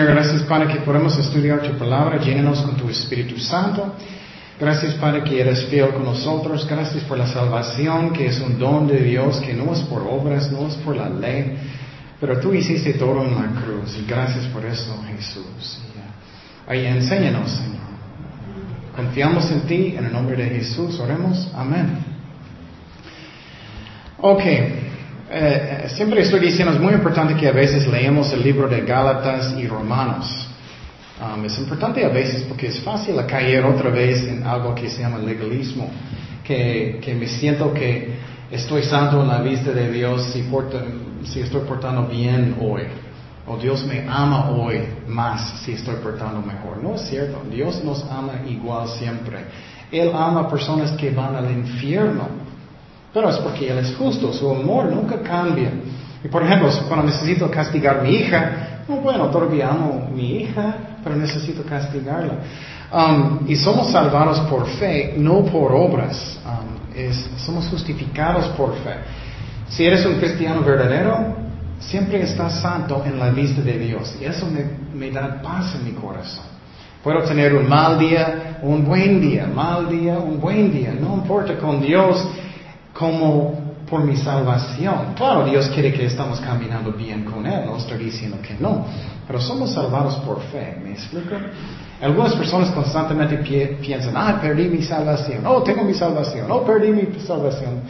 Señor, gracias Padre que podemos estudiar tu palabra, llénanos con tu Espíritu Santo. Gracias Padre que eres fiel con nosotros. Gracias por la salvación que es un don de Dios, que no es por obras, no es por la ley, pero tú hiciste todo en la cruz. Y gracias por eso, Jesús. Ahí enséñanos, Señor. Confiamos en ti, en el nombre de Jesús, oremos. Amén. Ok, eh, siempre estoy diciendo, es muy importante que a veces leemos el libro de Gálatas y Romanos. Um, es importante a veces porque es fácil caer otra vez en algo que se llama legalismo, que, que me siento que estoy santo en la vista de Dios si, si estoy portando bien hoy, o Dios me ama hoy más si estoy portando mejor. No es cierto, Dios nos ama igual siempre. Él ama a personas que van al infierno. Pero es porque Él es justo, su amor nunca cambia. Y por ejemplo, cuando necesito castigar a mi hija, bueno, todavía amo a mi hija, pero necesito castigarla. Um, y somos salvados por fe, no por obras. Um, somos justificados por fe. Si eres un cristiano verdadero, siempre estás santo en la vista de Dios. Y eso me, me da paz en mi corazón. Puedo tener un mal día, un buen día, mal día, un buen día. No importa con Dios como por mi salvación. Claro, Dios quiere que estamos caminando bien con Él, no estoy diciendo que no, pero somos salvados por fe, ¿me explico? Algunas personas constantemente piensan, ah, perdí mi salvación, oh, tengo mi salvación, oh, perdí mi salvación.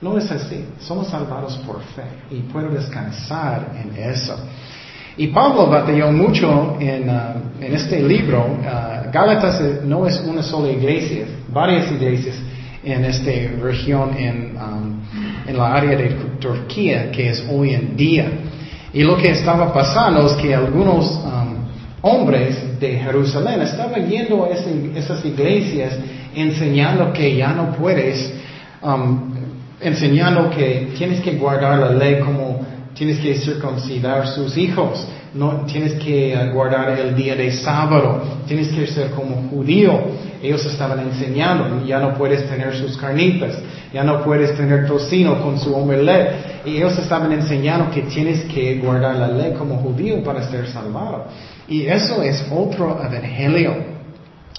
No es así, somos salvados por fe y puedo descansar en eso. Y Pablo batalló mucho en, uh, este libro. Uh, Gálatas no es una sola iglesia, varias iglesias en esta región um, en, la área de Turquía que es hoy en día. Y lo que estaba pasando es que algunos um, hombres de Jerusalén estaban yendo a esas iglesias enseñando que ya no puedes, um, enseñando que tienes que guardar la ley como tienes que circuncidar sus hijos, no tienes que uh, guardar el día de sábado, tienes que ser como judío. Ellos estaban enseñando, ya no puedes tener sus carnitas, ya no puedes tener tocino con su omelette. Y ellos estaban enseñando que tienes que guardar la ley como judío para ser salvado. Y eso es otro evangelio.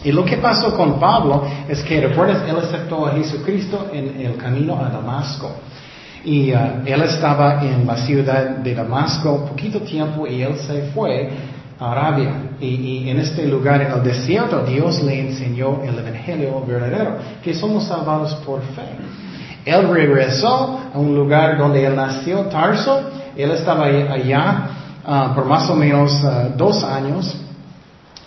Y lo que pasó con Pablo es que, recuerdas, él aceptó a Jesucristo en el camino a Damasco. Y uh, él estaba en la ciudad de Damasco poquito tiempo y él se fue Arabia. Y, en este lugar, en el desierto, Dios le enseñó el Evangelio verdadero, que somos salvados por fe. Él regresó a un lugar donde él nació, Tarso. Él estaba allá uh, por más o menos uh, dos años.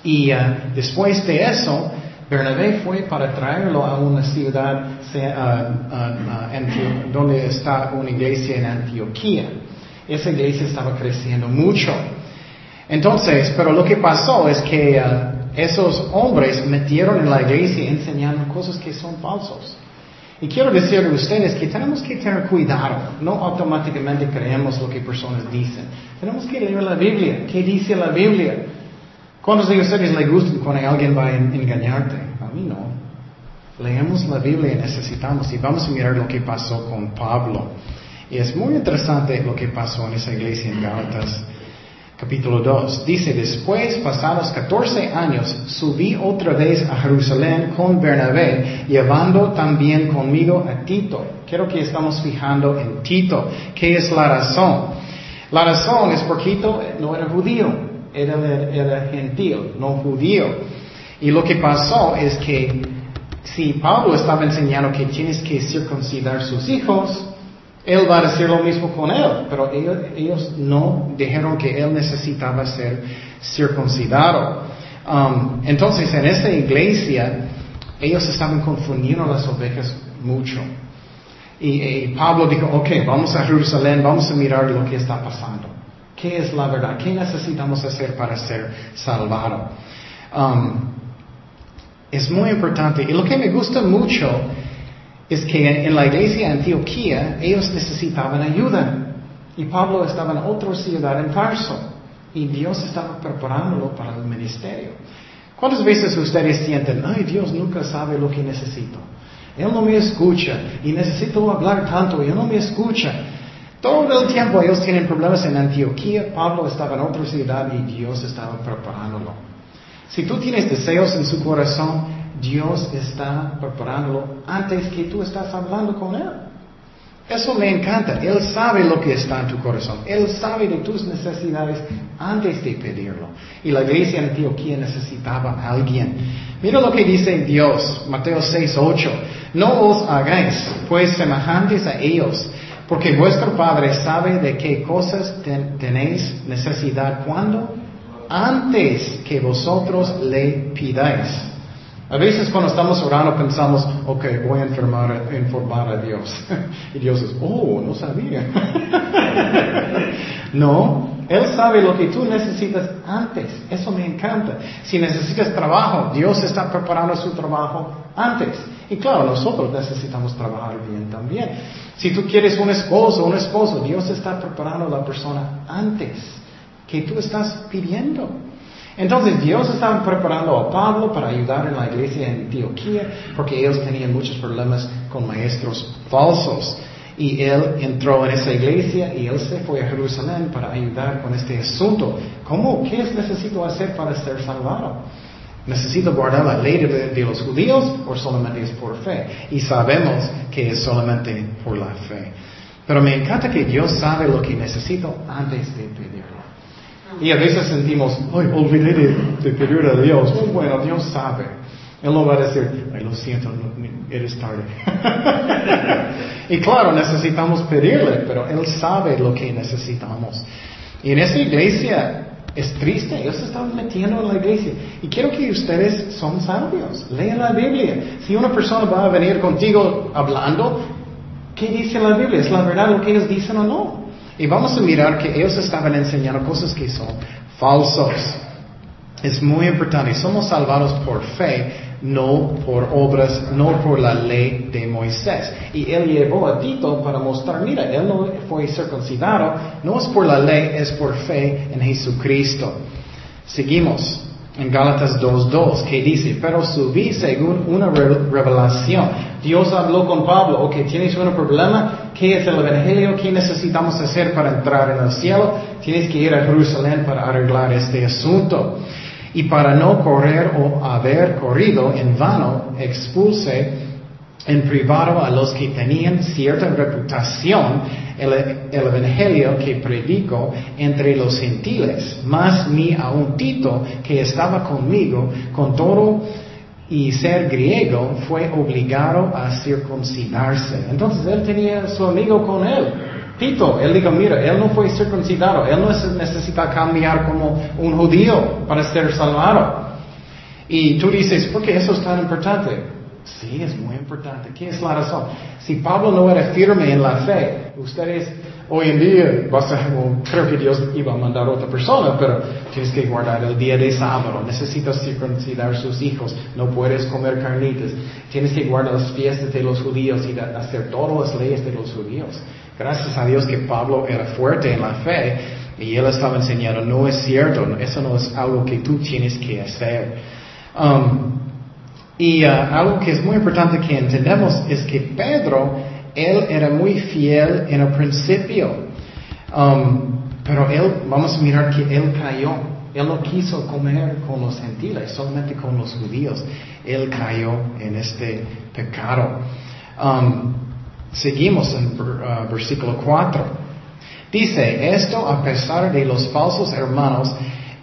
Y después de eso, Bernabé fue para traerlo a una ciudad donde está una iglesia en Antioquía. Esa iglesia estaba creciendo mucho. Entonces, pero lo que pasó es que uh, esos hombres metieron en la iglesia enseñando cosas que son falsos. Y quiero decirle a ustedes que tenemos que tener cuidado, no automáticamente creemos lo que personas dicen. Tenemos que leer la Biblia. ¿Qué dice la Biblia? ¿Cuántos de ustedes les gustan cuando alguien va a engañarte? A mí no. Leemos la Biblia y necesitamos, y vamos a mirar lo que pasó con Pablo. Y es muy interesante lo que pasó en esa iglesia en Gálatas capítulo 2. Dice, después, pasados 14 años, subí otra vez a Jerusalén con Bernabé, llevando también conmigo a Tito. Quiero que estamos fijando en Tito. ¿Qué es la razón? La razón es porque Tito no era judío, era, era gentil, no judío. Y lo que pasó es que si Pablo estaba enseñando que tienes que circuncidar sus hijos, él va a decir lo mismo con él, pero ellos, no dijeron que él necesitaba ser circuncidado. Um, entonces, en esa iglesia, ellos estaban confundiendo las ovejas mucho. Y, Pablo dijo, ok, vamos a Jerusalén, vamos a mirar lo que está pasando. ¿Qué es la verdad? ¿Qué necesitamos hacer para ser salvado? Um, es muy importante. Y lo que me gusta mucho es que en la iglesia de Antioquía ellos necesitaban ayuda. Y Pablo estaba en otra ciudad, en Tarso. Y Dios estaba preparándolo para el ministerio. ¿Cuántas veces ustedes sienten, ay, Dios nunca sabe lo que necesito? Él no me escucha y necesito hablar tanto y Él no me escucha. Todo el tiempo ellos tienen problemas en Antioquía, Pablo estaba en otra ciudad y Dios estaba preparándolo. Si tú tienes deseos en su corazón, Dios está preparándolo antes que tú estás hablando con Él. Eso me encanta. Él sabe lo que está en tu corazón. Él sabe de tus necesidades antes de pedirlo. Y la iglesia en Antioquía necesitaba a alguien. Mira lo que dice Dios, Mateo 6, 8. No os hagáis pues semejantes a ellos, porque vuestro Padre sabe de qué cosas tenéis necesidad cuando antes que vosotros le pidáis. A veces cuando estamos orando pensamos, ok, voy a informar, informar a Dios. y Dios es, oh, no sabía. no, Él sabe lo que tú necesitas antes. Eso me encanta. Si necesitas trabajo, Dios está preparando su trabajo antes. Y claro, nosotros necesitamos trabajar bien también. Si tú quieres un esposo, un esposo, Dios está preparando a la persona antes que tú estás pidiendo. Entonces Dios estaba preparando a Pablo para ayudar en la iglesia en Antioquía porque ellos tenían muchos problemas con maestros falsos. Y él entró en esa iglesia y él se fue a Jerusalén para ayudar con este asunto. ¿Cómo? ¿Qué necesito hacer para ser salvado? ¿Necesito guardar la ley de, los judíos o solamente es por fe? Y sabemos que es solamente por la fe. Pero me encanta que Dios sabe lo que necesito antes de pedirlo. Y a veces sentimos, ay, olvidé de, pedir a Dios. Oh, bueno, Dios sabe. Él no va a decir, ay, lo siento, eres tarde. y claro, necesitamos pedirle, pero Él sabe lo que necesitamos. Y en esa iglesia es triste, ellos se están metiendo en la iglesia. Y quiero que ustedes son sabios, lean la Biblia. Si una persona va a venir contigo hablando, ¿qué dice la Biblia? ¿Es la verdad lo que ellos dicen o no? Y vamos a mirar que ellos estaban enseñando cosas que son falsos. Es muy importante. Somos salvados por fe, no por obras, no por la ley de Moisés. Y él llevó a Tito para mostrar, mira, él no fue circuncidado, no es por la ley, es por fe en Jesucristo. Seguimos en Gálatas 2.2, que dice, pero subí según una revelación. Dios habló con Pablo, ok, tienes un problema, ¿qué es el Evangelio? ¿Qué necesitamos hacer para entrar en el cielo? Tienes que ir a Jerusalén para arreglar este asunto. Y para no correr o haber corrido en vano, expulse en privado a los que tenían cierta reputación el, evangelio que predico entre los gentiles, más ni a un Tito que estaba conmigo con todo y ser griego fue obligado a circuncidarse. Entonces él tenía su amigo con él. Tito, él dijo, mira, él no fue circuncidado, él no necesita cambiar como un judío para ser salvado. Y tú dices, ¿por qué eso es tan importante? Sí, es muy importante. ¿Qué es la razón? Si Pablo no era firme en la fe, ustedes hoy en día, vas a, creo que Dios iba a mandar a otra persona, pero tienes que guardar el día de sábado, necesitas circuncidar sus hijos, no puedes comer carnitas, tienes que guardar las fiestas de los judíos y hacer todas las leyes de los judíos. Gracias a Dios que Pablo era fuerte en la fe y él estaba enseñando, no es cierto, eso no es algo que tú tienes que hacer. Um, y uh, algo que es muy importante que entendamos es que Pedro, él era muy fiel en el principio. Um, pero él, vamos a mirar que él cayó. Él no quiso comer con los gentiles, solamente con los judíos. Él cayó en este pecado. Um, seguimos en uh, versículo 4. Dice, esto a pesar de los falsos hermanos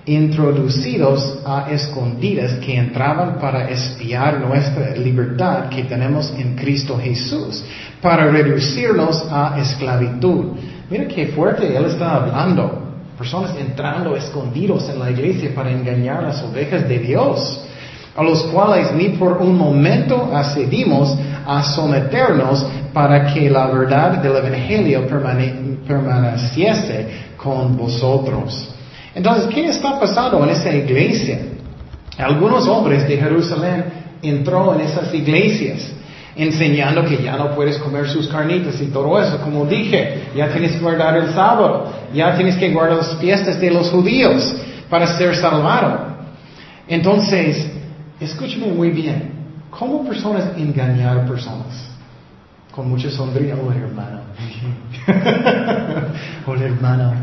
introducidos a escondidas que entraban para espiar nuestra libertad que tenemos en Cristo Jesús, para reducirnos a esclavitud. Mira qué fuerte Él está hablando. Personas entrando escondidos en la iglesia para engañar las ovejas de Dios, a los cuales ni por un momento accedimos a someternos para que la verdad del Evangelio permaneciese con vosotros. Entonces, ¿qué está pasando en esa iglesia? Algunos hombres de Jerusalén entró en esas iglesias enseñando que ya no puedes comer sus carnitas y todo eso. Como dije, ya tienes que guardar el sábado, ya tienes que guardar las fiestas de los judíos para ser salvado. Entonces, escúchame muy bien, ¿cómo personas engañar personas? Con mucha sonrisa, oh hermano, oh hermano,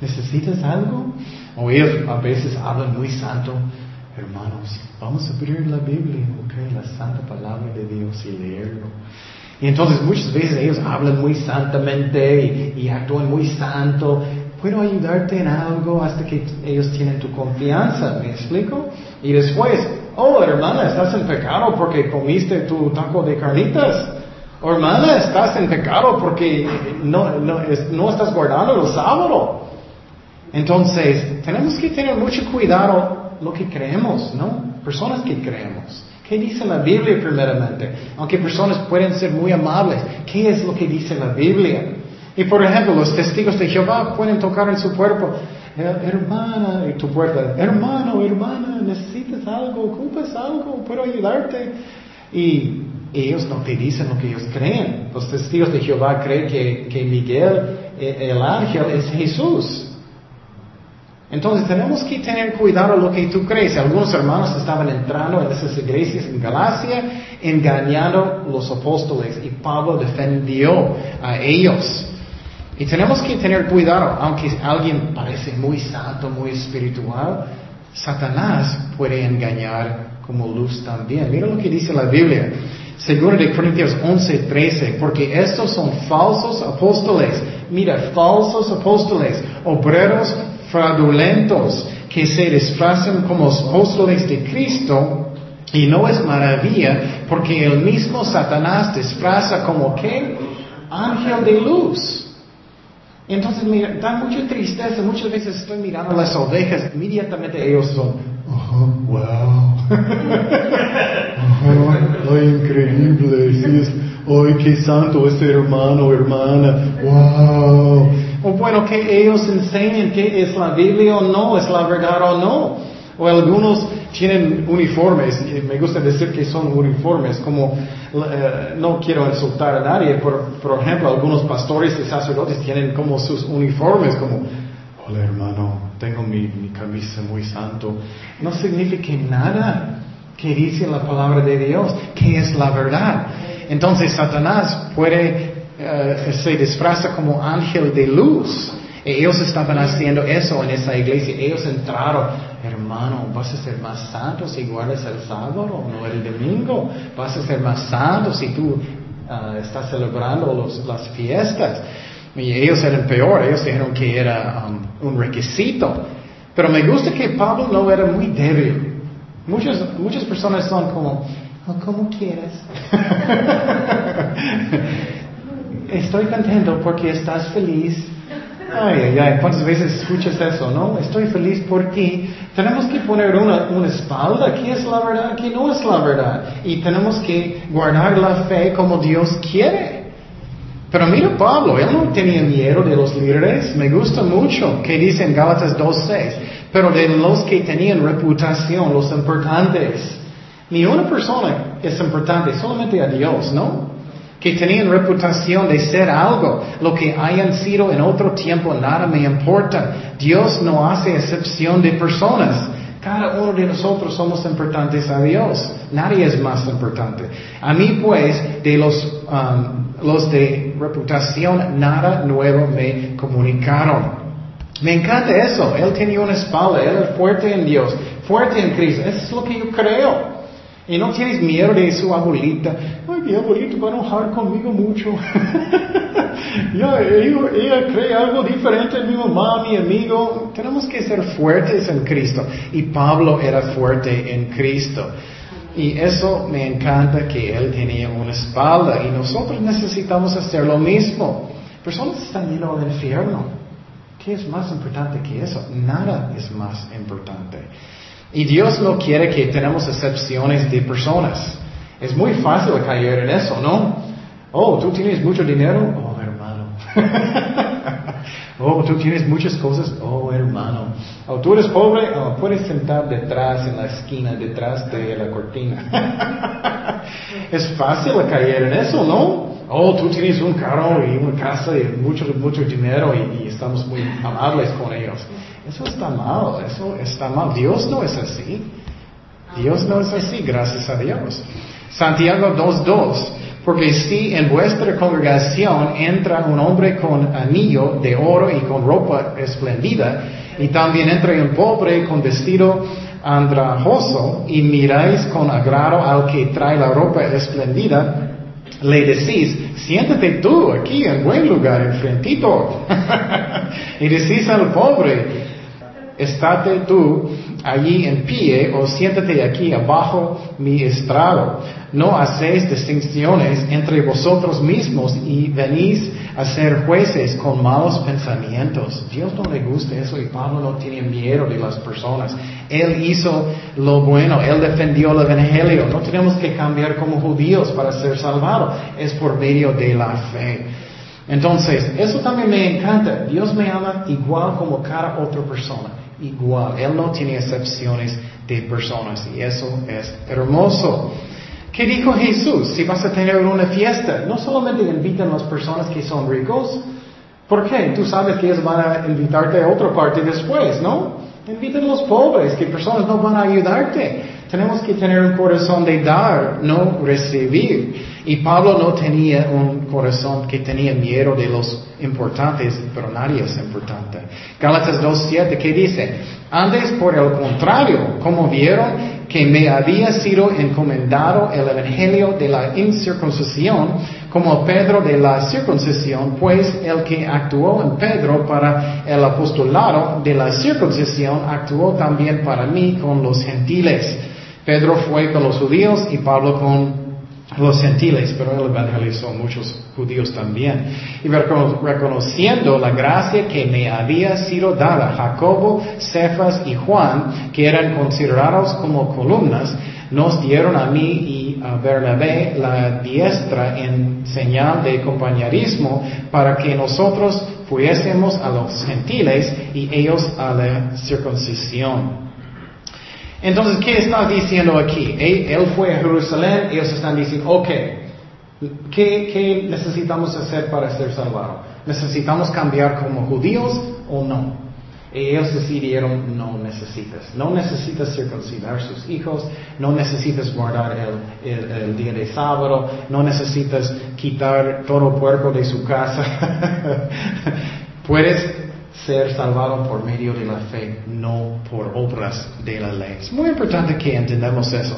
¿necesitas algo? O ellos a veces hablan muy santo, hermanos, vamos a abrir la Biblia, ok, la santa palabra de Dios y leerlo. Y entonces muchas veces ellos hablan muy santamente y, actúan muy santo. ¿Puedo ayudarte en algo hasta que ellos tienen tu confianza? ¿Me explico? Y después, oh hermana, estás en pecado porque comiste tu taco de carnitas. Hermana, estás en pecado porque no, no, no estás guardando el sábado. Entonces, tenemos que tener mucho cuidado lo que creemos, ¿no? Personas que creemos. ¿Qué dice la Biblia primeramente? Aunque personas pueden ser muy amables, ¿qué es lo que dice la Biblia? Y por ejemplo, los testigos de Jehová pueden tocar en su cuerpo, eh, hermana, y tu puerta, hermano, hermana, necesitas algo, ocupas algo, puedo ayudarte. Y ellos no te dicen lo que ellos creen. Los testigos de Jehová creen que, que Miguel, eh, el ángel, es Jesús. Entonces tenemos que tener cuidado lo que tú crees. Algunos hermanos estaban entrando en esas iglesias en Galacia, engañando los apóstoles y Pablo defendió a ellos. Y tenemos que tener cuidado, aunque alguien parece muy santo, muy espiritual, Satanás puede engañar como luz también. Mira lo que dice la Biblia. Seguro de Corintios 11, 13, porque estos son falsos apóstoles. Mira, falsos apóstoles, obreros fraudulentos que se disfrazan como apóstoles de Cristo y no es maravilla porque el mismo Satanás disfraza como que ángel de luz. Entonces mira, da mucha tristeza, muchas veces estoy mirando las ovejas, inmediatamente ellos son, wow, oh, increíble, ¡ay, qué santo este hermano, hermana! ¡Wow! O bueno, que ellos enseñen que es la Biblia o no, es la verdad o no. O algunos tienen uniformes, me gusta decir que son uniformes, como eh, no quiero insultar a nadie, por, por ejemplo, algunos pastores y sacerdotes tienen como sus uniformes, como, hola hermano, tengo mi, mi camisa muy santo. No significa nada que dice la palabra de Dios, que es la verdad. Entonces Satanás puede eh, se disfraza como ángel de luz. ellos estaban haciendo eso en esa iglesia. Ellos entraron, hermano, vas a ser más santo si guardas el sábado, no el domingo. Vas a ser más santo si tú eh, estás celebrando las fiestas. Y ellos eran peor, ellos dijeron que era um, un requisito. Pero me gusta que Pablo no era muy débil. Muchas, muchas personas son como, oh, como quieres. estoy contento porque estás feliz. Ay, ay, ay, ¿cuántas veces escuchas eso, no? Estoy feliz porque tenemos que poner una, una espalda, ¿qué es la verdad? ¿Qué no es la verdad? Y tenemos que guardar la fe como Dios quiere. Pero mira Pablo, él no tenía miedo de los líderes, me gusta mucho que dice en Gálatas 2.6, pero de los que tenían reputación, los importantes. Ni una persona es importante, solamente a Dios, ¿no? que tenían reputación de ser algo, lo que hayan sido en otro tiempo, nada me importa. Dios no hace excepción de personas. Cada uno de nosotros somos importantes a Dios. Nadie es más importante. A mí pues, de los, um, los de reputación, nada nuevo me comunicaron. Me encanta eso. Él tenía una espalda, él es fuerte en Dios, fuerte en Cristo. Eso es lo que yo creo. Y no tienes miedo de su abuelita. Ay, mi abuelito va a enojar conmigo mucho. ya, ella, cree algo diferente en mi mamá, mi amigo. Tenemos que ser fuertes en Cristo. Y Pablo era fuerte en Cristo. Y eso me encanta que él tenía una espalda. Y nosotros necesitamos hacer lo mismo. Personas están yendo al infierno. ¿Qué es más importante que eso? Nada es más importante. Y Dios no quiere que tenemos excepciones de personas. Es muy fácil caer en eso, ¿no? Oh, tú tienes mucho dinero. Oh, hermano. oh, tú tienes muchas cosas. Oh, hermano. Oh, tú eres pobre. Oh, puedes sentar detrás, en la esquina, detrás de la cortina. es fácil caer en eso, ¿no? Oh, tú tienes un carro y una casa y mucho, mucho dinero y estamos muy amables con ellos. Eso está mal, eso está mal. Dios no es así. Dios no es así, gracias a Dios. Santiago 2.2. Porque si en vuestra congregación entra un hombre con anillo de oro y con ropa esplendida, y también entra un pobre con vestido andrajoso, y miráis con agrado al que trae la ropa esplendida, le decís, siéntate tú aquí en buen lugar, enfrentito. y decís al pobre, estate tú allí en pie o siéntate aquí abajo mi estrado. No hacéis distinciones entre vosotros mismos y venís a ser jueces con malos pensamientos. Dios no le gusta eso y Pablo no tiene miedo de las personas. Él hizo lo bueno, él defendió el Evangelio. No tenemos que cambiar como judíos para ser salvados, es por medio de la fe. Entonces, eso también me encanta. Dios me ama igual como cada otra persona igual. Él no tiene excepciones de personas y eso es hermoso. ¿Qué dijo Jesús? Si vas a tener una fiesta, no solamente invitan las personas que son ricos, ¿por qué? Tú sabes que ellos van a invitarte a otra parte después, ¿no? Invitan a los pobres, que personas no van a ayudarte. Tenemos que tener un corazón de dar, no recibir. Y Pablo no tenía un corazón que tenía miedo de los importantes, pero nadie es importante. Gálatas 2.7, ¿qué dice? Antes, por el contrario, como vieron que me había sido encomendado el evangelio de la incircuncisión, como Pedro de la circuncisión, pues el que actuó en Pedro para el apostolado de la circuncisión actuó también para mí con los gentiles. Pedro fue con los judíos y Pablo con los gentiles, pero él evangelizó muchos judíos también. Y reconociendo la gracia que me había sido dada, Jacobo, Cefas y Juan, que eran considerados como columnas, nos dieron a mí y a Bernabé la diestra en señal de compañerismo para que nosotros fuésemos a los gentiles y ellos a la circuncisión. Entonces, ¿qué está diciendo aquí? Él fue a Jerusalén, ellos están diciendo, ok, ¿qué, necesitamos hacer para ser salvados? ¿Necesitamos cambiar como judíos o no? ellos decidieron, no necesitas. No necesitas circuncidar sus hijos, no necesitas guardar el, el día de sábado, no necesitas quitar todo puerco de su casa. Puedes ser salvado por medio de la fe, no por obras de la ley. Es muy importante que entendamos eso.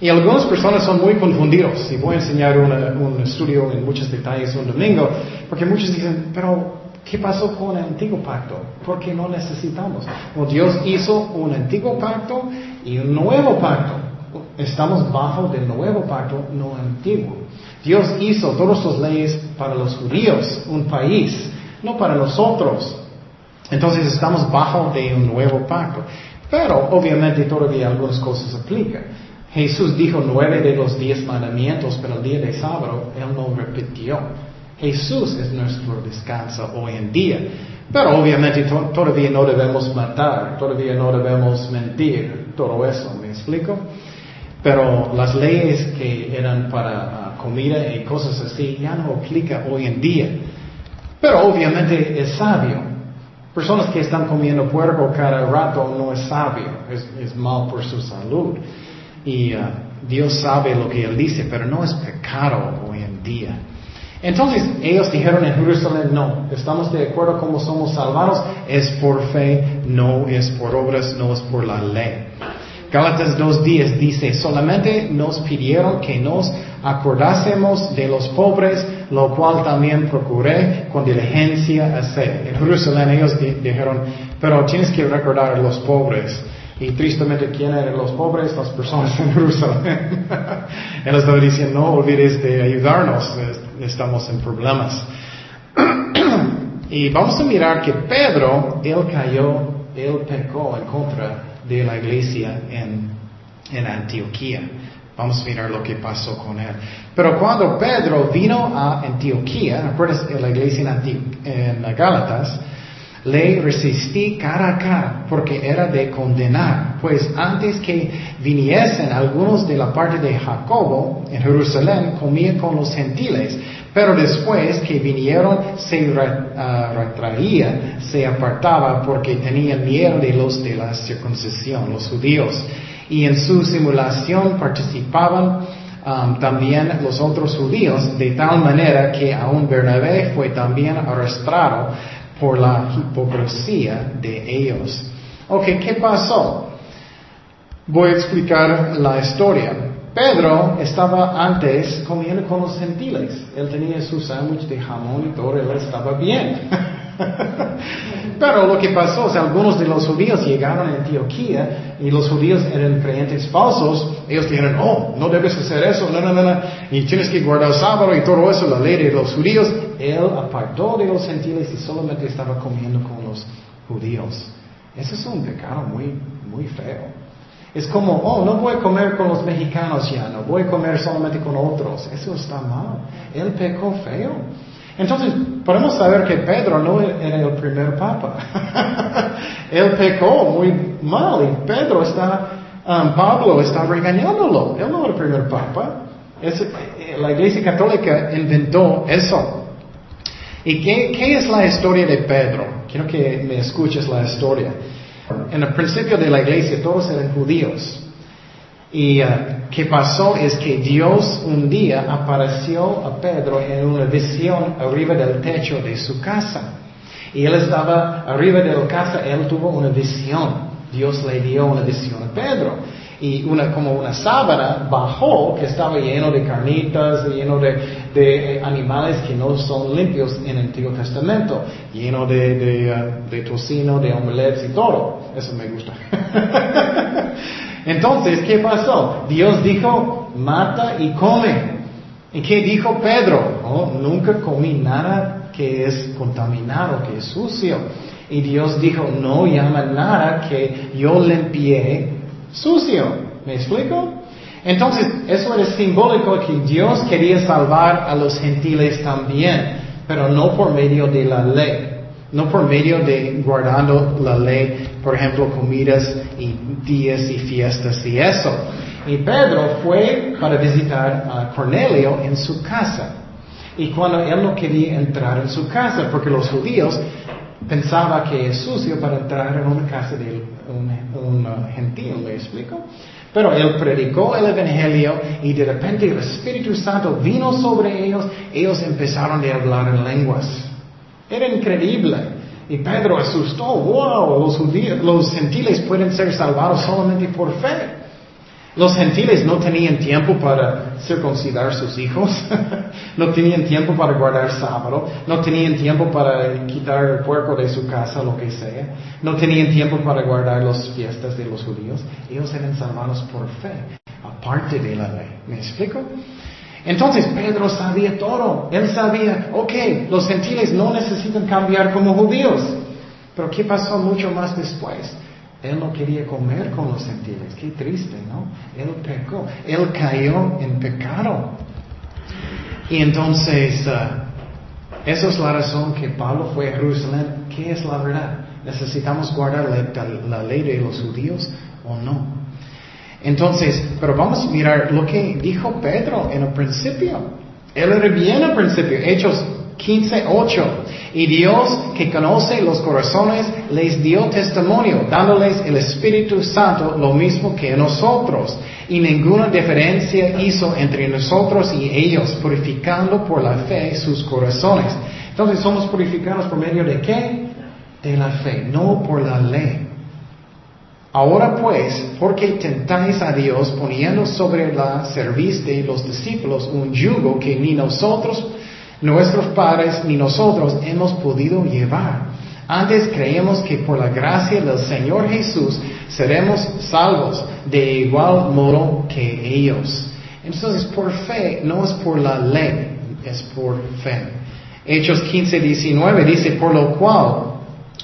Y algunas personas son muy confundidos. Y voy a enseñar un estudio en muchos detalles un domingo, porque muchos dicen, pero ¿qué pasó con el antiguo pacto? Porque no necesitamos. Dios hizo un antiguo pacto y un nuevo pacto. Estamos bajo del nuevo pacto, no antiguo. Dios hizo todas sus leyes para los judíos, un país, no para nosotros. Entonces estamos bajo de un nuevo pacto. Pero obviamente todavía algunas cosas aplican. Jesús dijo nueve de los diez mandamientos, pero el día de sábado Él no repitió. Jesús es nuestro descanso hoy en día. Pero obviamente todavía no debemos matar, todavía no debemos mentir, todo eso, ¿me explico? Pero las leyes que eran para ah, comida y cosas así ya no aplican hoy en día. Pero obviamente es sabio. Personas que están comiendo puerco cada rato no es sabio, es, mal por su salud. Y uh, Dios sabe lo que Él dice, pero no es pecado hoy en día. Entonces ellos dijeron en Jerusalén, no, estamos de acuerdo como somos salvados, es por fe, no es por obras, no es por la ley. Gálatas 2.10 dice, solamente nos pidieron que nos acordásemos de los pobres, lo cual también procuré con diligencia hacer. En Jerusalén ellos dijeron, pero tienes que recordar a los pobres. Y tristemente, ¿quién eran los pobres? Las personas en Jerusalén. Él estaba diciendo, no olvides de ayudarnos, estamos en problemas. y vamos a mirar que Pedro, él cayó, él pecó en contra de la iglesia en, en Antioquía. Vamos a mirar lo que pasó con él. Pero cuando Pedro vino a Antioquía, ¿recuerdas la iglesia en, en Gálatas? Le resistí cara a cara porque era de condenar, pues antes que viniesen algunos de la parte de Jacobo en Jerusalén comía con los gentiles, pero después que vinieron se ah, retraía, se apartaba porque tenía miedo de los de la circuncisión, los judíos y en su simulación participaban um, también los otros judíos, de tal manera que aún Bernabé fue también arrastrado por la hipocresía de ellos. Ok, ¿qué pasó? Voy a explicar la historia. Pedro estaba antes comiendo con los gentiles. Él tenía su sándwich de jamón y todo, él estaba bien. Pero lo que pasó es algunos de los judíos llegaron a Antioquía y los judíos eran creyentes falsos. Ellos dijeron, oh, no debes hacer eso, no, no, no, no, y tienes que guardar sábado y todo eso, la ley de los judíos. Él apartó de los gentiles y solamente estaba comiendo con los judíos. Eso es un pecado muy, muy feo. Es como, oh, no voy a comer con los mexicanos ya, no voy a comer solamente con otros. Eso está mal. Él pecó feo. Entonces, podemos saber que Pedro no era el primer papa. él pecó muy mal y Pedro está, um, Pablo está regañándolo. Él no era el primer papa. Eh, la iglesia católica inventó eso. ¿Y qué, es la historia de Pedro? Quiero que me escuches la historia. En el principio de la iglesia todos eran judíos. Y uh, qué pasó es que Dios un día apareció a Pedro en una visión arriba del techo de su casa. Y él estaba arriba de la casa, él tuvo una visión. Dios le dio una visión a Pedro. Y una, como una sábana bajó que estaba lleno de carnitas, lleno de, de animales que no son limpios en el Antiguo Testamento, lleno de, de, uh, de tocino, de omelets y todo. Eso me gusta. Entonces, ¿qué pasó? Dios dijo, mata y come. ¿Y qué dijo Pedro? Oh, nunca comí nada que es contaminado, que es sucio. Y Dios dijo, no llama nada que yo limpié sucio. ¿Me explico? Entonces, eso era simbólico que Dios quería salvar a los gentiles también, pero no por medio de la ley. No por medio de guardando la ley, por ejemplo, comidas y días y fiestas y eso. Y Pedro fue para visitar a Cornelio en su casa. Y cuando él no quería entrar en su casa, porque los judíos pensaban que es sucio para entrar en una casa de un, gentil, ¿me explico? Pero él predicó el Evangelio y de repente el Espíritu Santo vino sobre ellos, ellos empezaron a hablar en lenguas. Era increíble. Y Pedro asustó, wow, los, judíos, los gentiles pueden ser salvados solamente por fe. Los gentiles no tenían tiempo para circuncidar sus hijos, no tenían tiempo para guardar sábado, no tenían tiempo para quitar el puerco de su casa, lo que sea, no tenían tiempo para guardar las fiestas de los judíos. Ellos eran salvados por fe, aparte de la ley. ¿Me explico? Entonces Pedro sabía todo. Él sabía, ok, los gentiles no necesitan cambiar como judíos. Pero ¿qué pasó mucho más después? Él no quería comer con los gentiles. Qué triste, ¿no? Él pecó. Él cayó en pecado. Y entonces, uh, esa es la razón que Pablo fue a Jerusalén. ¿Qué es la verdad? ¿Necesitamos guardar la ley de los judíos o no? Entonces, pero vamos a mirar lo que dijo Pedro en el principio. Él bien al principio, Hechos 15, 8. Y Dios que conoce los corazones les dio testimonio, dándoles el Espíritu Santo lo mismo que nosotros. Y ninguna diferencia hizo entre nosotros y ellos, purificando por la fe sus corazones. Entonces somos purificados por medio de qué? De la fe, no por la ley. Ahora pues, porque tentáis a Dios poniendo sobre la cerviz de los discípulos un yugo que ni nosotros, nuestros padres, ni nosotros hemos podido llevar. Antes creemos que por la gracia del Señor Jesús seremos salvos de igual modo que ellos. Entonces, por fe, no es por la ley, es por fe. Hechos 15, 19 dice, por lo cual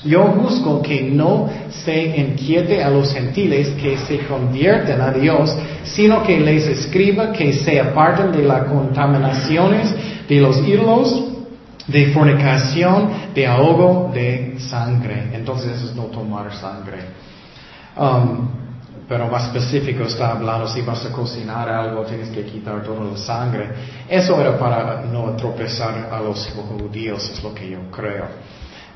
yo busco que no se inquiete a los gentiles que se convierten a Dios, sino que les escriba que se aparten de las contaminaciones de los ídolos, de fornicación, de ahogo de sangre. Entonces eso es no tomar sangre. Um, pero más específico está hablando, si vas a cocinar algo, tienes que quitar toda la sangre. Eso era para no tropezar a los judíos, es lo que yo creo.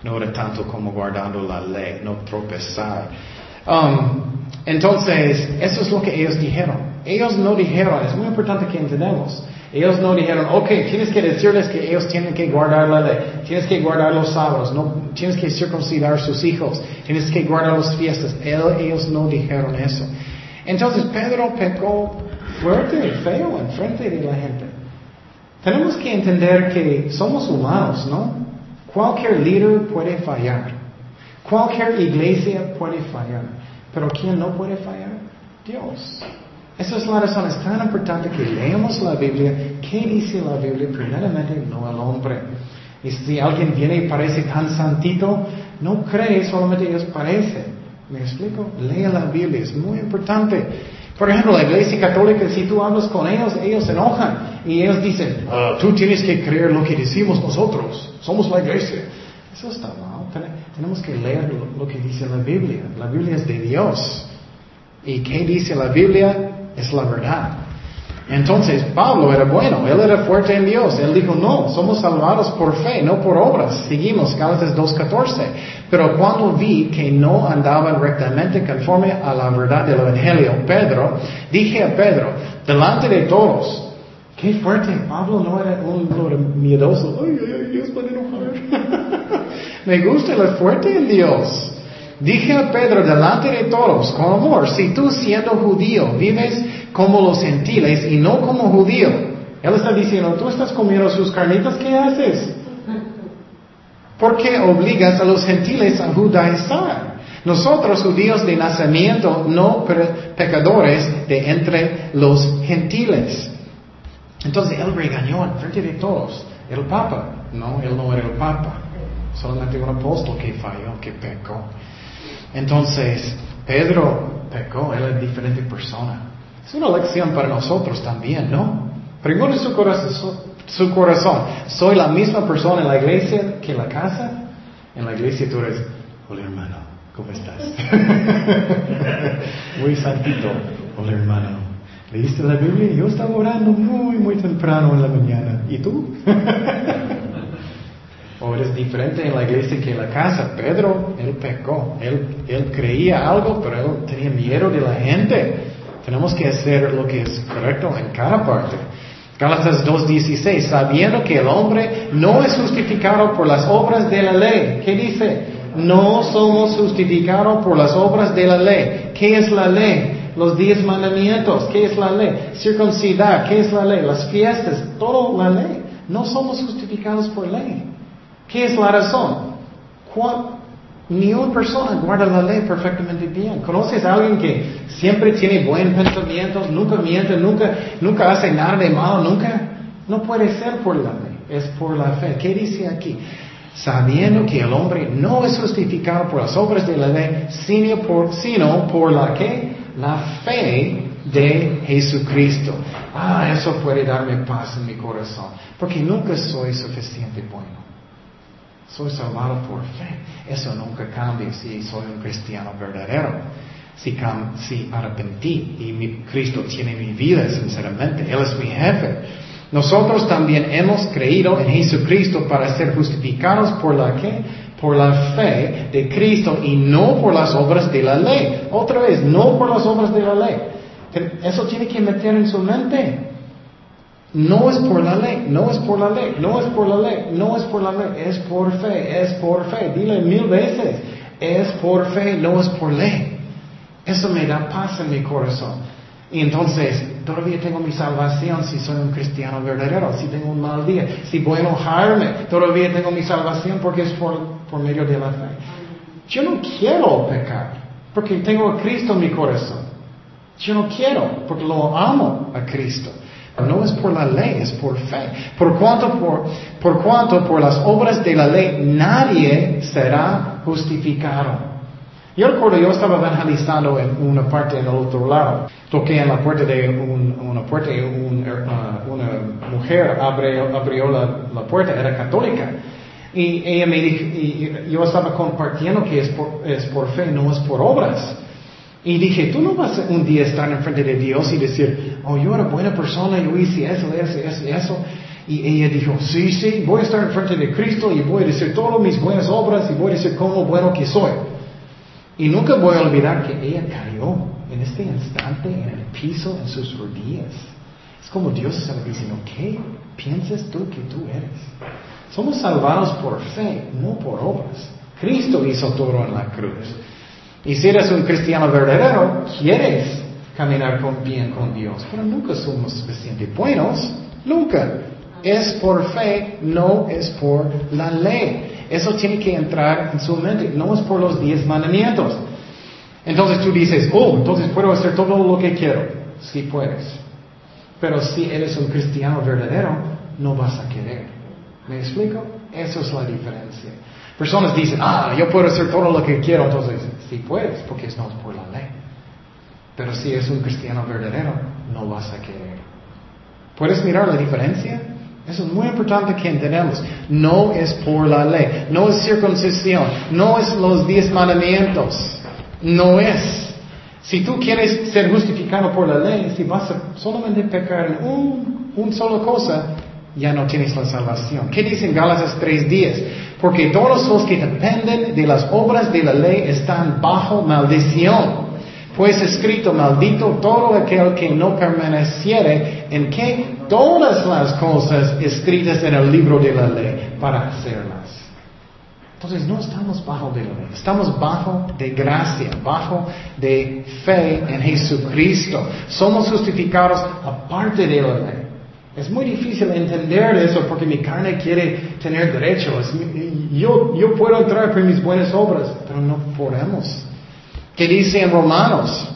No era tanto como guardando la ley, no tropezar. Um, entonces, eso es lo que ellos dijeron. Ellos no dijeron, es muy importante que entendamos. Ellos no dijeron, ok, tienes que decirles que ellos tienen que guardar la ley, tienes que guardar los sábados, no, tienes que circuncidar sus hijos, tienes que guardar las fiestas. ellos no dijeron eso. Entonces Pedro pecó fuerte y feo en frente de la gente. Tenemos que entender que somos humanos, ¿no? Cualquier líder puede fallar. Cualquier iglesia puede fallar. Pero ¿quién no puede fallar? Dios. Esa es la razón, es tan importante que leamos la Biblia. ¿Qué dice la Biblia? Primeramente, no al hombre. Y si alguien viene y parece tan santito, no cree, solamente ellos parecen. ¿Me explico? Lea la Biblia, es muy importante. Por ejemplo, la iglesia católica, si tú hablas con ellos, ellos se enojan y ellos dicen, ah, tú tienes que creer lo que decimos nosotros, somos la iglesia. Eso está mal. Tenemos que leer lo que dice la Biblia. La Biblia es de Dios. ¿Y qué dice la Biblia? Es la verdad. Entonces Pablo era bueno, él era fuerte en Dios. Él dijo, no, somos salvados por fe, no por obras. Seguimos, Gálatas 2.14. Pero cuando vi que no andaban rectamente conforme a la verdad del Evangelio, Pedro, dije a Pedro, delante de todos, qué fuerte, Pablo no era un miedoso, ay, ay, ay, Dios a enojar. Me gusta el fuerte en Dios. Dije a Pedro delante de todos, con amor, si tú siendo judío vives como los gentiles y no como judío, él está diciendo, tú estás comiendo sus carnitas, ¿qué haces? ¿Por qué obligas a los gentiles a judaizar? Nosotros, judíos de nacimiento, no pecadores de entre los gentiles. Entonces él regañó en frente de todos. El Papa, no, él no era el Papa. Solamente un apóstol que falló, que pecó. Entonces, Pedro pecó, él es diferente persona. Es una lección para nosotros también, ¿no? Primero su corazón, su corazón. Soy la misma persona en la iglesia que en la casa. En la iglesia tú eres, hola hermano, ¿cómo estás? muy santito, hola hermano. ¿Leíste la Biblia? Yo estaba orando muy, muy temprano en la mañana. ¿Y tú? o eres diferente en la iglesia que en la casa. Pedro, él pecó. Él, él creía algo, pero él tenía miedo de la gente. Tenemos que hacer lo que es correcto en cada parte. Gálatas 2.16, sabiendo que el hombre no es justificado por las obras de la ley. ¿Qué dice? No somos justificados por las obras de la ley. ¿Qué es la ley? Los diez mandamientos. ¿Qué es la ley? Circuncidar. ¿Qué es la ley? Las fiestas. Todo la ley. No somos justificados por ley. ¿Qué es la razón? Ni una persona guarda la ley perfectamente bien. ¿Conoces a alguien que siempre tiene buenos pensamientos, nunca miente, nunca, nunca hace nada de malo, nunca? No puede ser por la ley, es por la fe. ¿Qué dice aquí? Sabiendo que el hombre no es justificado por las obras de la ley, sino por, sino por la? La fe de Jesucristo. Ah, eso puede darme paz en mi corazón, porque nunca soy suficiente bueno. Soy salvado por fe. Eso nunca cambia si soy un cristiano verdadero. Si, si arrepentí y mi Cristo tiene mi vida sinceramente, Él es mi jefe. Nosotros también hemos creído en Jesucristo para ser justificados por la que? Por la fe de Cristo y no por las obras de la ley. Otra vez, no por las obras de la ley. Eso tiene que meter en su mente. No es por la ley, no es por la ley, no es por la ley, no es por la ley, es por fe, es por fe. Dile mil veces, es por fe, no es por ley. Eso me da paz en mi corazón. Y entonces, todavía tengo mi salvación si soy un cristiano verdadero, si tengo un mal día, si voy a enojarme, todavía tengo mi salvación porque es por, por medio de la fe. Yo no quiero pecar, porque tengo a Cristo en mi corazón. Yo no quiero, porque lo amo a Cristo. No es por la ley, es por fe. Por cuanto por, por cuanto por las obras de la ley nadie será justificado. Yo recuerdo, yo estaba evangelizando en una parte en el otro lado. Toqué en la puerta de una puerta y uh, una mujer abrió, abrió la, puerta, era católica. Y ella me dijo, y yo estaba compartiendo que es por, es por fe, no es por obras. Y dije, tú no vas a un día estar en frente de Dios y decir, oh, yo era buena persona, yo hice eso, eso, eso, eso. Y ella dijo, sí, sí, voy a estar en frente de Cristo y voy a decir todas mis buenas obras y voy a decir cómo bueno que soy. Y nunca voy a olvidar que ella cayó en este instante en el piso, en sus rodillas. Es como Dios estaba diciendo, ¿qué piensas tú que tú eres? Somos salvados por fe, no por obras. Cristo hizo todo en la cruz. Y si eres un cristiano verdadero, quieres caminar con, bien con Dios, pero nunca somos suficientemente buenos, nunca. Es por fe, no es por la ley. Eso tiene que entrar en su mente, no es por los diez mandamientos. Entonces tú dices, oh, entonces puedo hacer todo lo que quiero. Sí puedes. Pero si eres un cristiano verdadero, no vas a querer. ¿Me explico? Eso es la diferencia. Personas dicen, ah, yo puedo hacer todo lo que quiero, entonces sí puedes, porque no es por la ley. Pero si eres un cristiano verdadero, no vas a querer. ¿Puedes mirar la diferencia? Eso es muy importante que entendamos. No es por la ley, no es circuncisión, no es los diez mandamientos, no es. Si tú quieres ser justificado por la ley, si vas a solamente pecar en un, un solo cosa, ya no tienes la salvación. ¿Qué dice en Gálatas 3.10? Porque todos los que dependen de las obras de la ley están bajo maldición. Pues escrito, maldito todo aquel que no permaneciere en que todas las cosas escritas en el libro de la ley para hacerlas. Entonces no estamos bajo de la ley, estamos bajo de gracia, bajo de fe en Jesucristo. Somos justificados aparte de la ley. Es muy difícil entender eso porque mi carne quiere tener derechos. Yo, yo puedo entrar por mis buenas obras, pero no podemos. ¿Qué dice en Romanos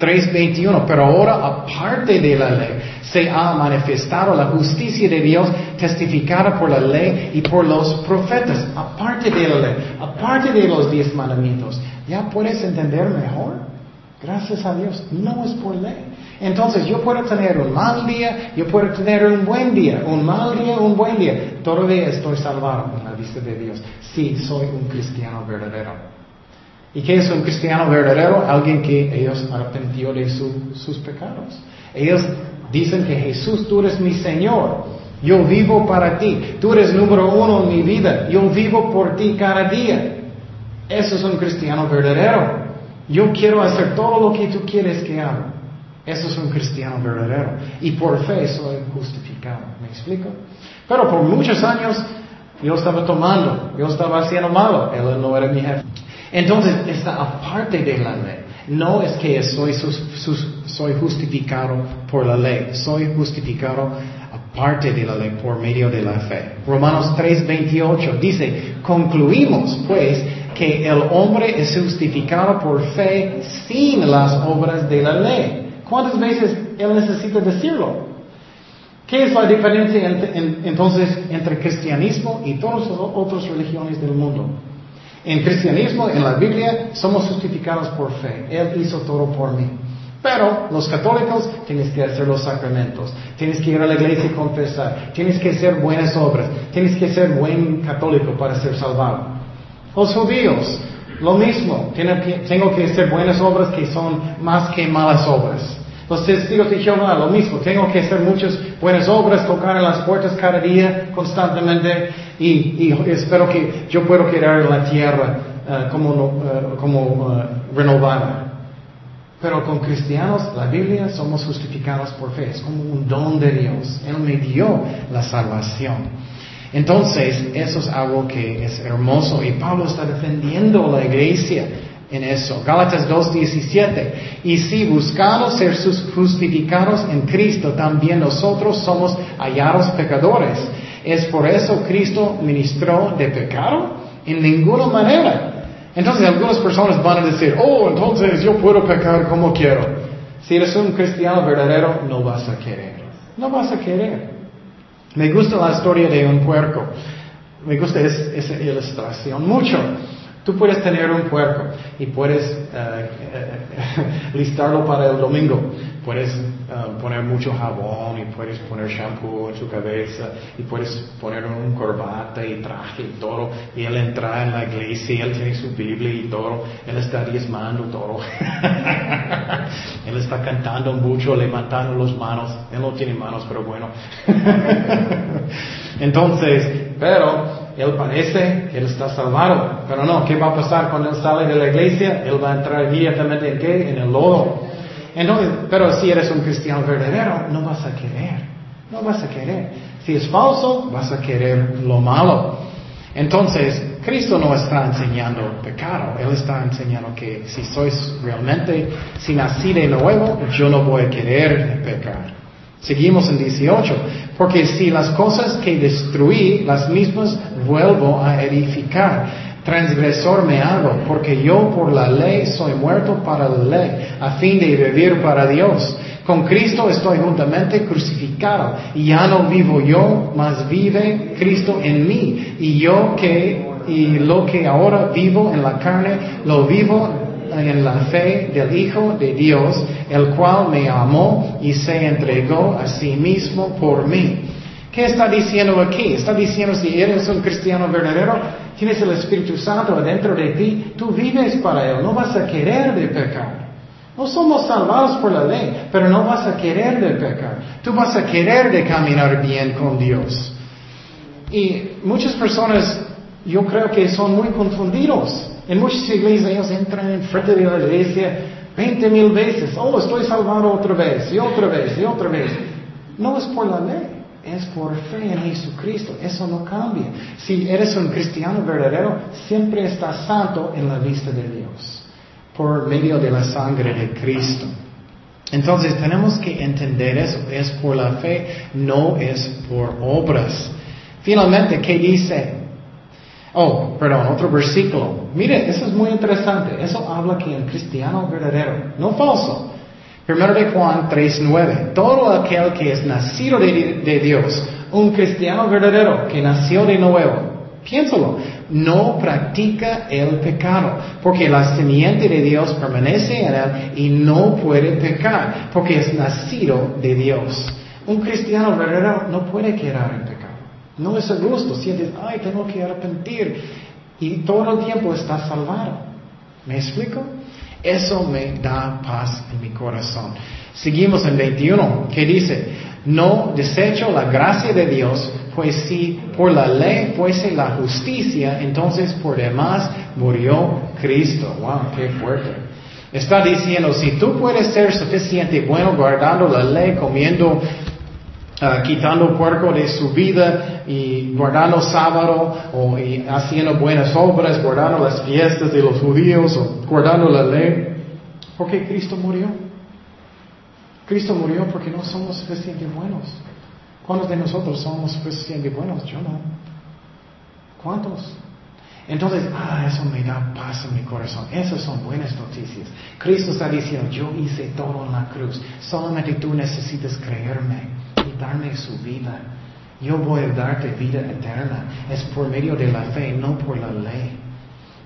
3:21? Pero ahora, aparte de la ley, se ha manifestado la justicia de Dios testificada por la ley y por los profetas. Aparte de la ley, aparte de los diez mandamientos. ¿Ya puedes entender mejor? Gracias a Dios. No es por ley. Entonces yo puedo tener un mal día, yo puedo tener un buen día, un mal día, un buen día. Todavía estoy salvado en la vista de Dios. Sí, soy un cristiano verdadero. ¿Y qué es un cristiano verdadero? Alguien que ellos arrepintió de sus pecados. Ellos dicen que Jesús, tú eres mi Señor. Yo vivo para ti. Tú eres número uno en mi vida. Yo vivo por ti cada día. Eso es un cristiano verdadero. Yo quiero hacer todo lo que tú quieres que haga. Eso es un cristiano verdadero. Y por fe soy justificado. ¿Me explico? Pero por muchos años yo estaba tomando, yo estaba haciendo malo. Él no era mi jefe. Entonces está aparte de la ley. No es que soy, soy justificado por la ley. Soy justificado aparte de la ley por medio de la fe. Romanos 3:28 dice, concluimos pues que el hombre es justificado por fe sin las obras de la ley. ¿Cuántas veces él necesita decirlo? ¿Qué es la diferencia entonces entre cristianismo y todas las otras religiones del mundo? En cristianismo, en la Biblia, somos justificados por fe. Él hizo todo por mí. Pero los católicos tienes que hacer los sacramentos, tienes que ir a la iglesia y confesar, tienes que hacer buenas obras, tienes que ser buen católico para ser salvado. Los judíos, lo mismo, tengo que hacer buenas obras que son más que malas obras. Los testigos de Jehová, lo mismo, tengo que hacer muchas buenas obras, tocar en las puertas cada día, constantemente, y, espero que yo pueda quedar en la tierra eh, como, como eh, renovada. Pero con cristianos, la Biblia, somos justificados por fe, es como un don de Dios. Él me dio la salvación. Entonces, eso es algo que es hermoso y Pablo está defendiendo la iglesia en eso. Gálatas 2.17. Y si buscamos ser justificados en Cristo, también nosotros somos hallados pecadores. ¿Es por eso Cristo ministró de pecado? En ninguna manera. Entonces algunas personas van a decir, oh, entonces yo puedo pecar como quiero. Si eres un cristiano verdadero, no vas a querer. No vas a querer. Me gusta la historia de un puerco. Me gusta esa ilustración mucho. Tú puedes tener un puerco y puedes eh, listarlo para el domingo. Puedes eh, poner mucho jabón y puedes poner shampoo en su cabeza y puedes poner un corbata y traje y todo. Y él entra en la iglesia y él tiene su Biblia y todo. Él está diezmando todo. él está cantando mucho, levantando las manos. Él no tiene manos, pero bueno. Entonces, pero él parece que él está salvado, pero no, ¿qué va a pasar cuando él sale de la iglesia? Él va a entrar inmediatamente en qué? En el lodo. Entonces, pero si eres un cristiano verdadero, no vas a querer, no vas a querer. Si es falso, vas a querer lo malo. Entonces, Cristo no está enseñando pecado, Él está enseñando que si sois realmente, si nací de nuevo, yo no voy a querer pecar. Seguimos en 18, porque si las cosas que destruí, las mismas vuelvo a edificar, transgresor me hago, porque yo por la ley soy muerto para la ley, a fin de vivir para Dios. Con Cristo estoy juntamente crucificado y ya no vivo yo, mas vive Cristo en mí. Y yo que, y lo que ahora vivo en la carne, lo vivo en la fe del Hijo de Dios, el cual me amó y se entregó a sí mismo por mí. ¿Qué está diciendo aquí? Está diciendo si eres un cristiano verdadero, tienes el Espíritu Santo adentro de ti, tú vives para Él, no vas a querer de pecar. No somos salvados por la ley, pero no vas a querer de pecar. Tú vas a querer de caminar bien con Dios. Y muchas personas, yo creo que son muy confundidos. En muchas iglesias ellos entran en frente de la iglesia 20 mil veces. Oh, estoy salvado otra vez, y otra vez, y otra vez. No es por la ley, es por fe en Jesucristo. Eso no cambia. Si eres un cristiano verdadero, siempre estás santo en la vista de Dios por medio de la sangre de Cristo. Entonces tenemos que entender eso, es por la fe, no es por obras. Finalmente, ¿qué dice? Oh, perdón, otro versículo. Mire, eso es muy interesante. Eso habla que un cristiano verdadero, no falso. Primero de Juan 3.9. Todo aquel que es nacido de, Dios, un cristiano verdadero que nació de nuevo, Piénsalo, no practica el pecado, porque la semiente de Dios permanece en él y no puede pecar, porque es nacido de Dios. Un cristiano verdadero no puede quedar en pecado. No es el gusto, sientes, ay, tengo que arrepentir. Y todo el tiempo está salvado. ¿Me explico? Eso me da paz en mi corazón. Seguimos en 21, que dice, no desecho la gracia de Dios, pues si por la ley fuese la justicia, entonces por demás murió Cristo. Wow, qué fuerte. Está diciendo, si tú puedes ser suficiente bueno guardando la ley, comiendo, uh, quitando puerco de su vida y guardando sábado o haciendo buenas obras, guardando las fiestas de los judíos o guardando la ley, porque Cristo murió. Cristo murió porque no somos suficientemente buenos. ¿Cuántos de nosotros somos suficientemente buenos? Yo no. ¿Cuántos? Entonces, ah, eso me da paz en mi corazón. Esas son buenas noticias. Cristo está diciendo, yo hice todo en la cruz. Solamente tú necesitas creerme darme su vida. Yo voy a darte vida eterna. Es por medio de la fe, no por la ley.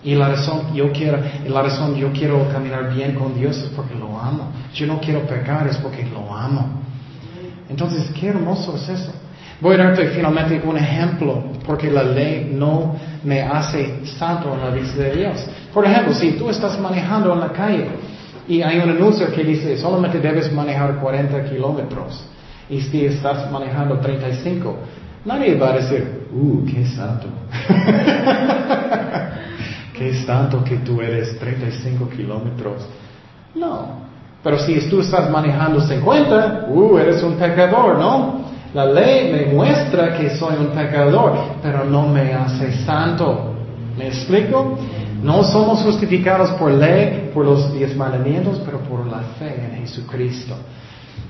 Y la razón yo quiero, la razón yo quiero caminar bien con Dios es porque lo amo. Yo no quiero pecar es porque lo amo. Entonces, qué hermoso es eso. Voy a darte finalmente un ejemplo, porque la ley no me hace santo en la vista de Dios. Por ejemplo, si tú estás manejando en la calle y hay un anuncio que dice solamente debes manejar 40 kilómetros y si estás manejando 35, nadie va a decir, uh, qué santo. qué santo que tú eres 35 kilómetros. No, pero si tú estás manejando 50, uh, eres un pecador, ¿no? La ley me muestra que soy un pecador, pero no me hace santo. ¿Me explico? No somos justificados por ley, por los diez mandamientos, pero por la fe en Jesucristo.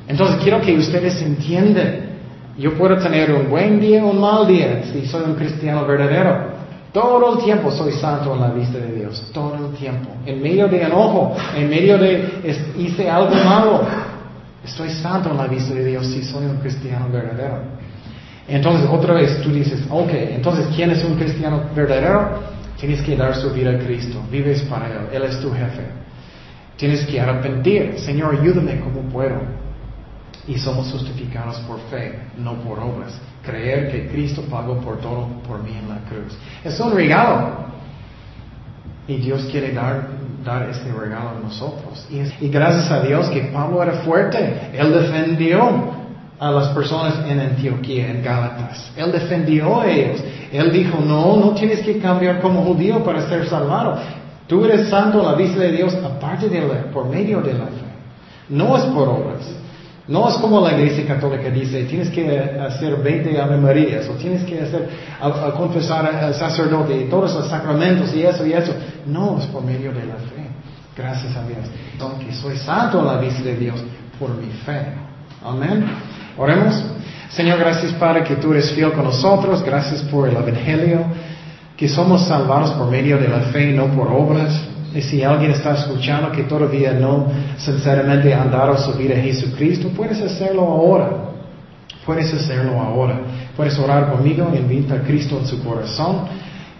Entonces quiero que ustedes entiendan. Yo puedo tener un buen día o un mal día si soy un cristiano verdadero. Todo el tiempo soy santo en la vista de Dios, todo el tiempo. En medio de enojo, en medio de hice algo malo, estoy santo en la vista de Dios si soy un cristiano verdadero. Entonces, otra vez tú dices, ok, entonces, ¿quién es un cristiano verdadero? Tienes que dar su vida a Cristo, vives para Él, Él es tu jefe. Tienes que arrepentir, Señor, ayúdame como puedo. Y somos justificados por fe, no por obras creer que Cristo pagó por todo por mí en la cruz. Es un regalo. Y Dios quiere dar, dar este regalo a nosotros. Y, y, gracias a Dios que Pablo era fuerte. Él defendió a las personas en Antioquía, en Gálatas. Él defendió a ellos. Él dijo, no, no tienes que cambiar como judío para ser salvado. Tú eres santo a la vista de Dios aparte de la, por medio de la fe. No es por obras. No es como la iglesia católica dice, tienes que hacer 20 Ave Marías, o tienes que hacer, a, confesar al sacerdote y todos los sacramentos y eso y eso. No, es por medio de la fe. Gracias a Dios. Aunque soy santo a la vista de Dios por mi fe. Amén. Oremos. Señor, gracias Padre que tú eres fiel con nosotros. Gracias por el Evangelio. Que somos salvados por medio de la fe y no por obras. Y si alguien está escuchando que todavía no sinceramente dado su vida a Jesucristo, puedes hacerlo ahora. Puedes hacerlo ahora. Puedes orar conmigo, invita a Cristo en su corazón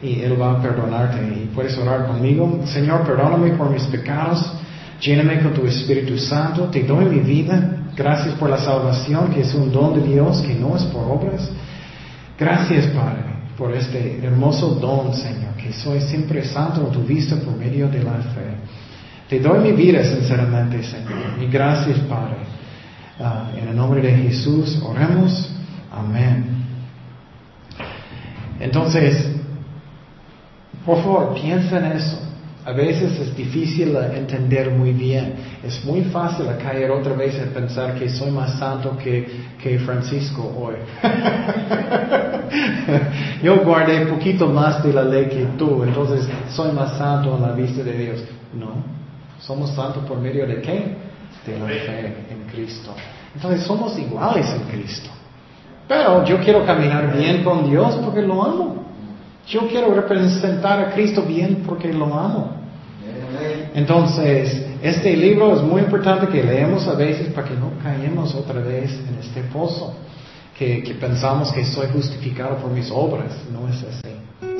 y Él va a perdonarte. Y puedes orar conmigo. Señor, perdóname por mis pecados. Lléname con tu Espíritu Santo. Te doy mi vida. Gracias por la salvación, que es un don de Dios, que no es por obras. Gracias, Padre, por este hermoso don, Señor, que soy siempre santo tu vista por medio de la fe. Te doy mi vida sinceramente, Señor. Y gracias, Padre. Ah, en el nombre de Jesús, oremos. Amén. Entonces, por favor, piensa en eso. A veces es difícil entender muy bien. Es muy fácil caer otra vez en pensar que soy más santo que, que Francisco hoy. Yo guardé poquito más de la ley que tú, entonces soy más santo en la vista de Dios. No, somos santos por medio de qué? De la fe en Cristo. Entonces somos iguales en Cristo. Pero yo quiero caminar bien con Dios porque lo amo. Yo quiero representar a Cristo bien porque lo amo. Entonces, este libro es muy importante que leemos a veces para que no caemos otra vez en este pozo, que, que pensamos que soy justificado por mis obras. No es así.